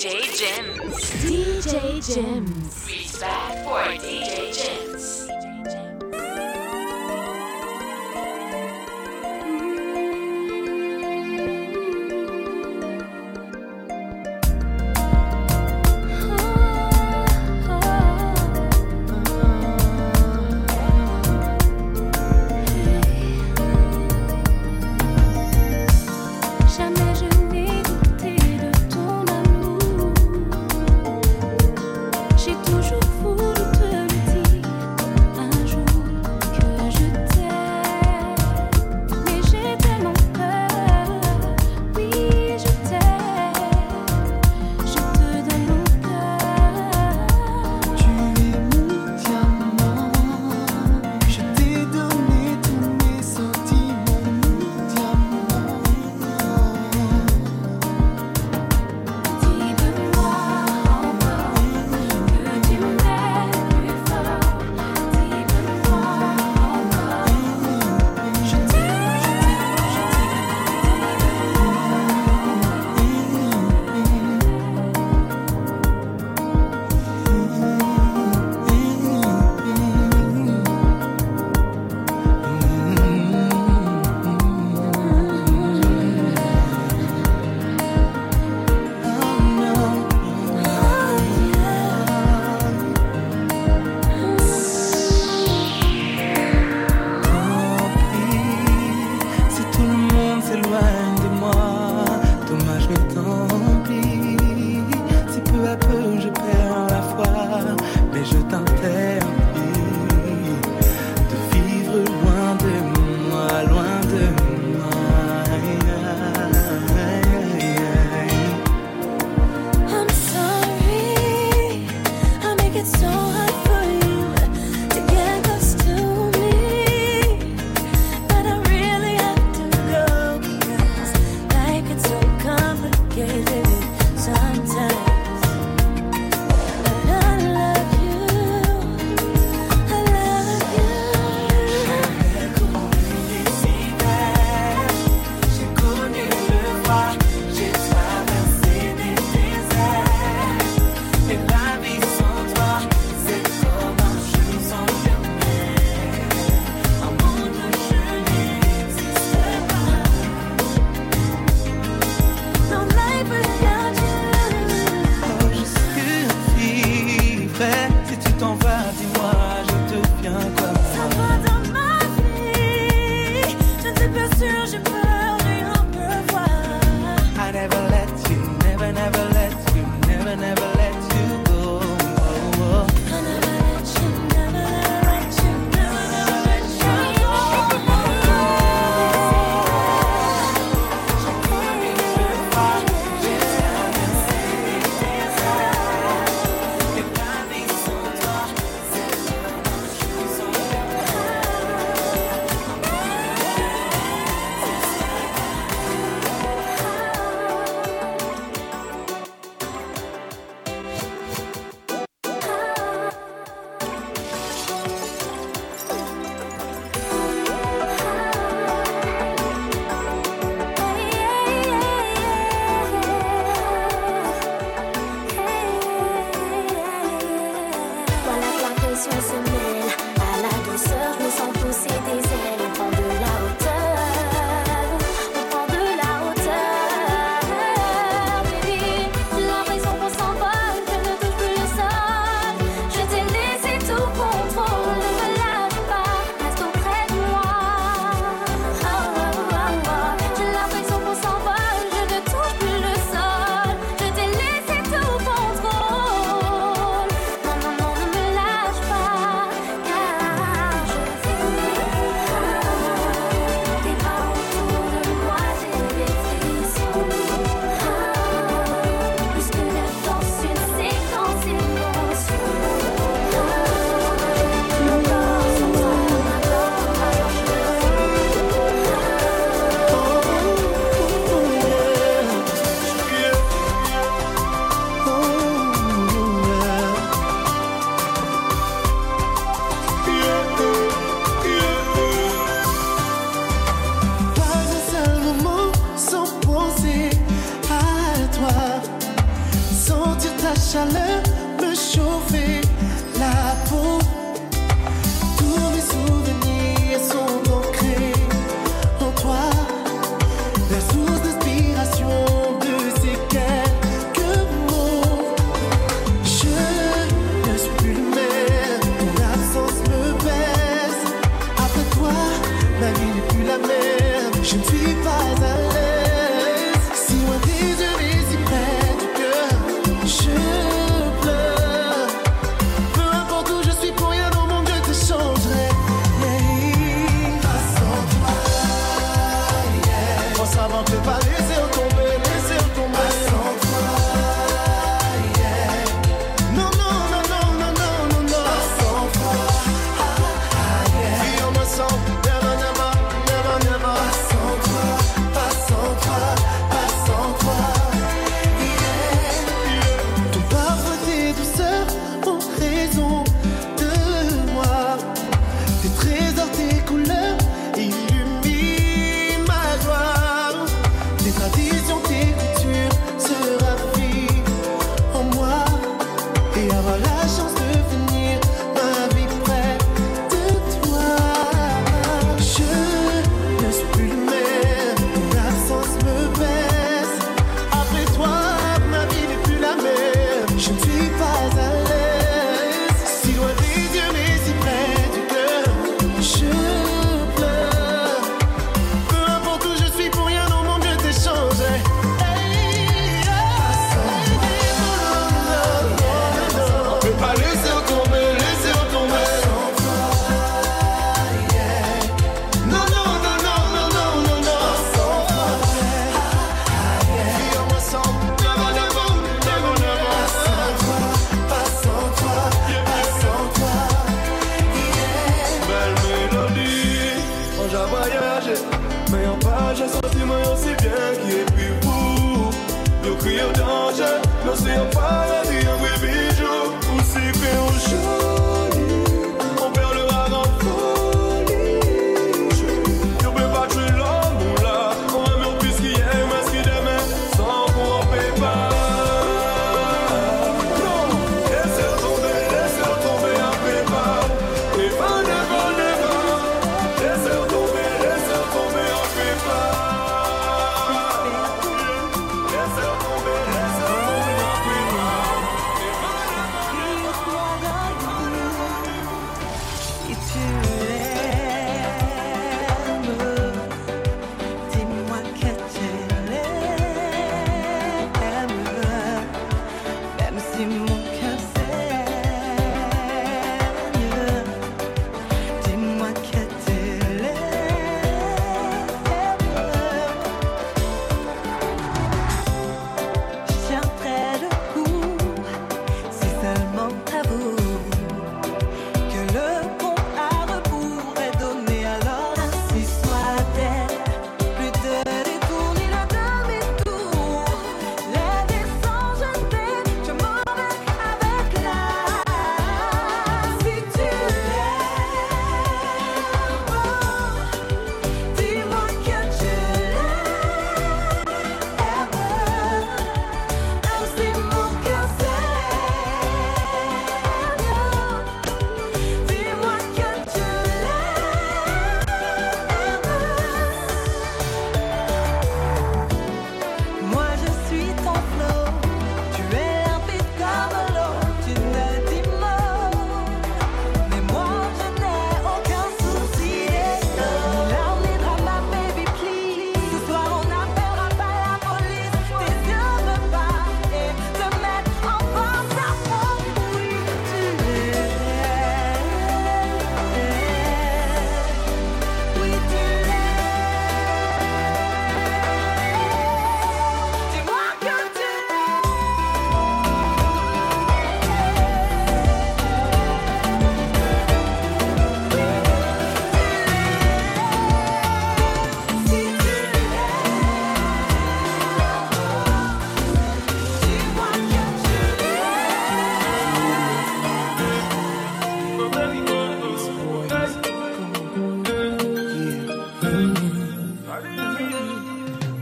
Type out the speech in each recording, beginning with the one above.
DJ Jims. DJ Jims. Respect for DJ Jims.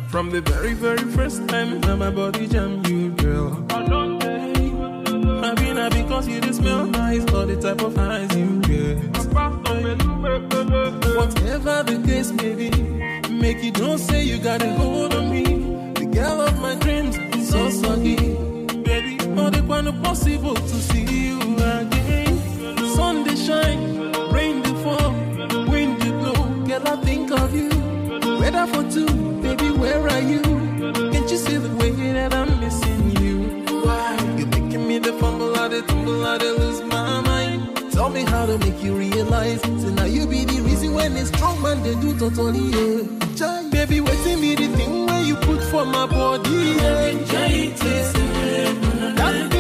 From the very, very first time that my body jam you, girl. I mean, I Cause you just smell nice, all the type of eyes you get. Whatever the case may be, make you don't say you got a hold on me. The girl of my dreams, so soggy. Baby, all the one possible to see you again. Sun they shine, rain they fall, wind they blow. Girl, I think of you. Weather for two, are you? Can't you see the way that I'm missing you? Why? You're making me the fumble, I the tumble, lose my mind. Tell me how to make you realize. So now you be the reason when it's strong man they do totally. Yeah. Jai, Baby, waiting me the thing where you put for my body. Yeah. That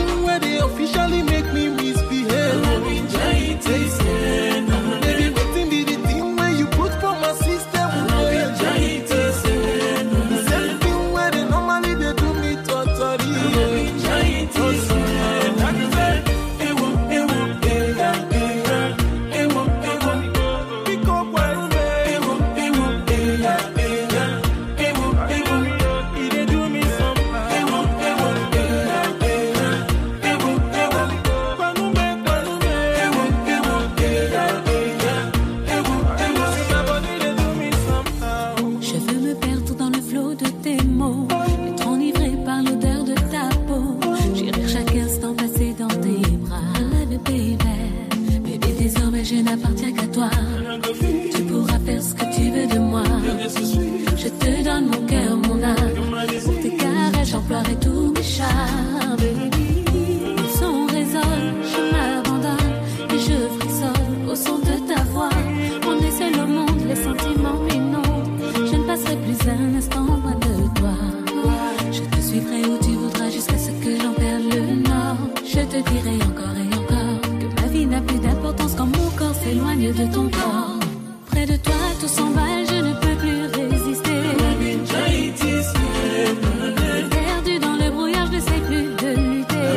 de ton corps. Près de toi, tout s'emballe, je ne peux plus résister. Perdu dans le brouillard, je ne sais plus de lutter.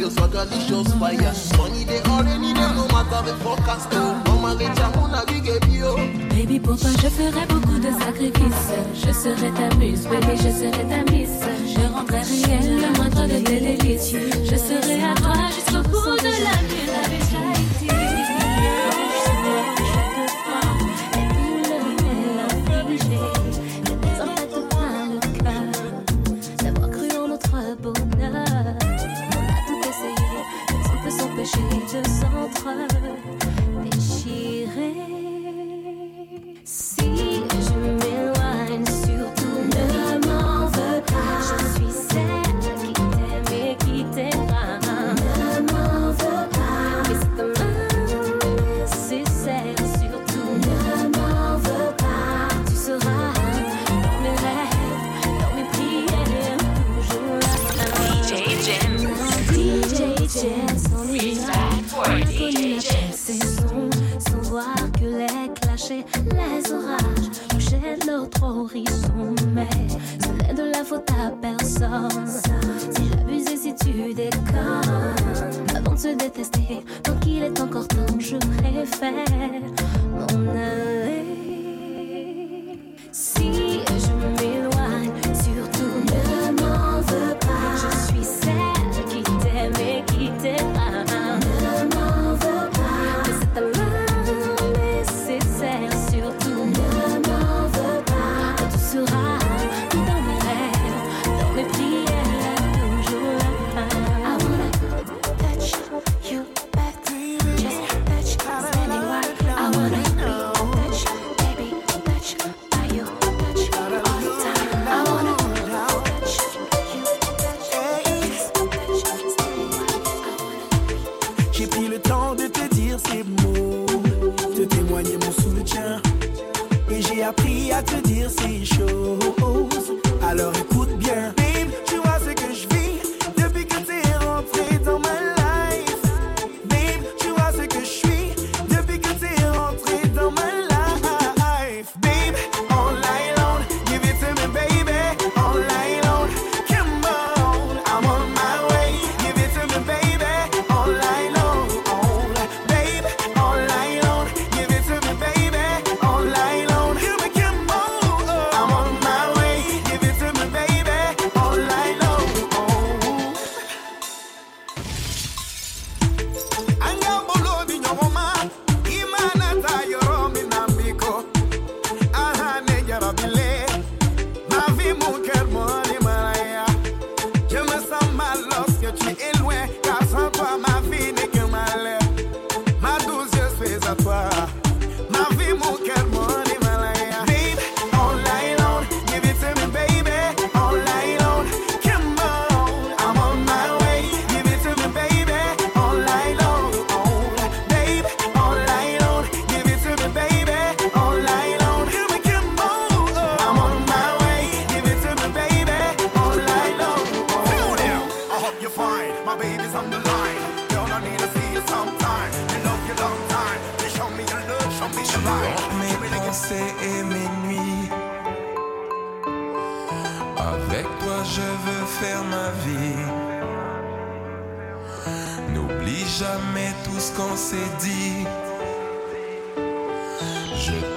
Your swagger, this shows fire. Money they already know, no matter the forecast. Oh, mama get ya muna big yo. Baby, pour toi, je ferai beaucoup de sacrifices. Je serai ta muse, baby, je serai ta miss. Je rendrai réel le moindre de tes délices. Je serai à toi jusqu'au bout de la nuit. Jazz, DJ Jim. saison, sans voir que les clashs et les orages touchaient notre horizon. Mais ce n'est de la faute à personne. Si j'abuse et si tu déconnes, avant de se détester, tant qu'il est encore temps, je préfère To te dire c'est.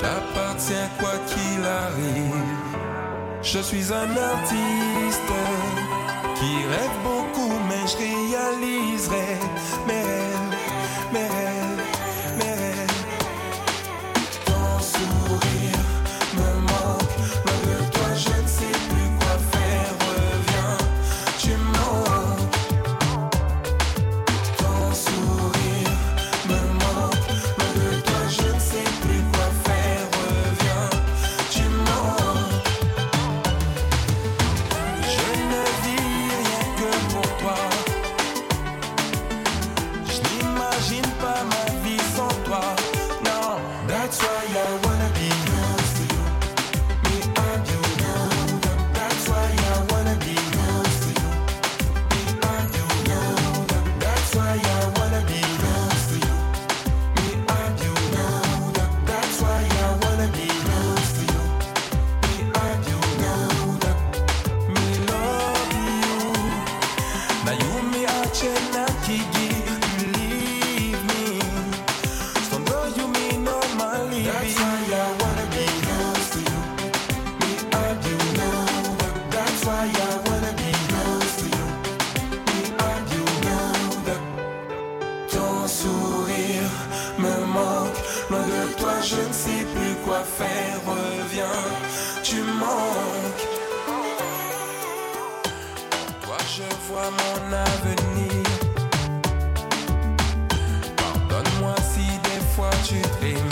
t'appartient quoi qu'il arrive. Je suis un artiste qui rêve beaucoup, mais je réaliserai cię na kigi everything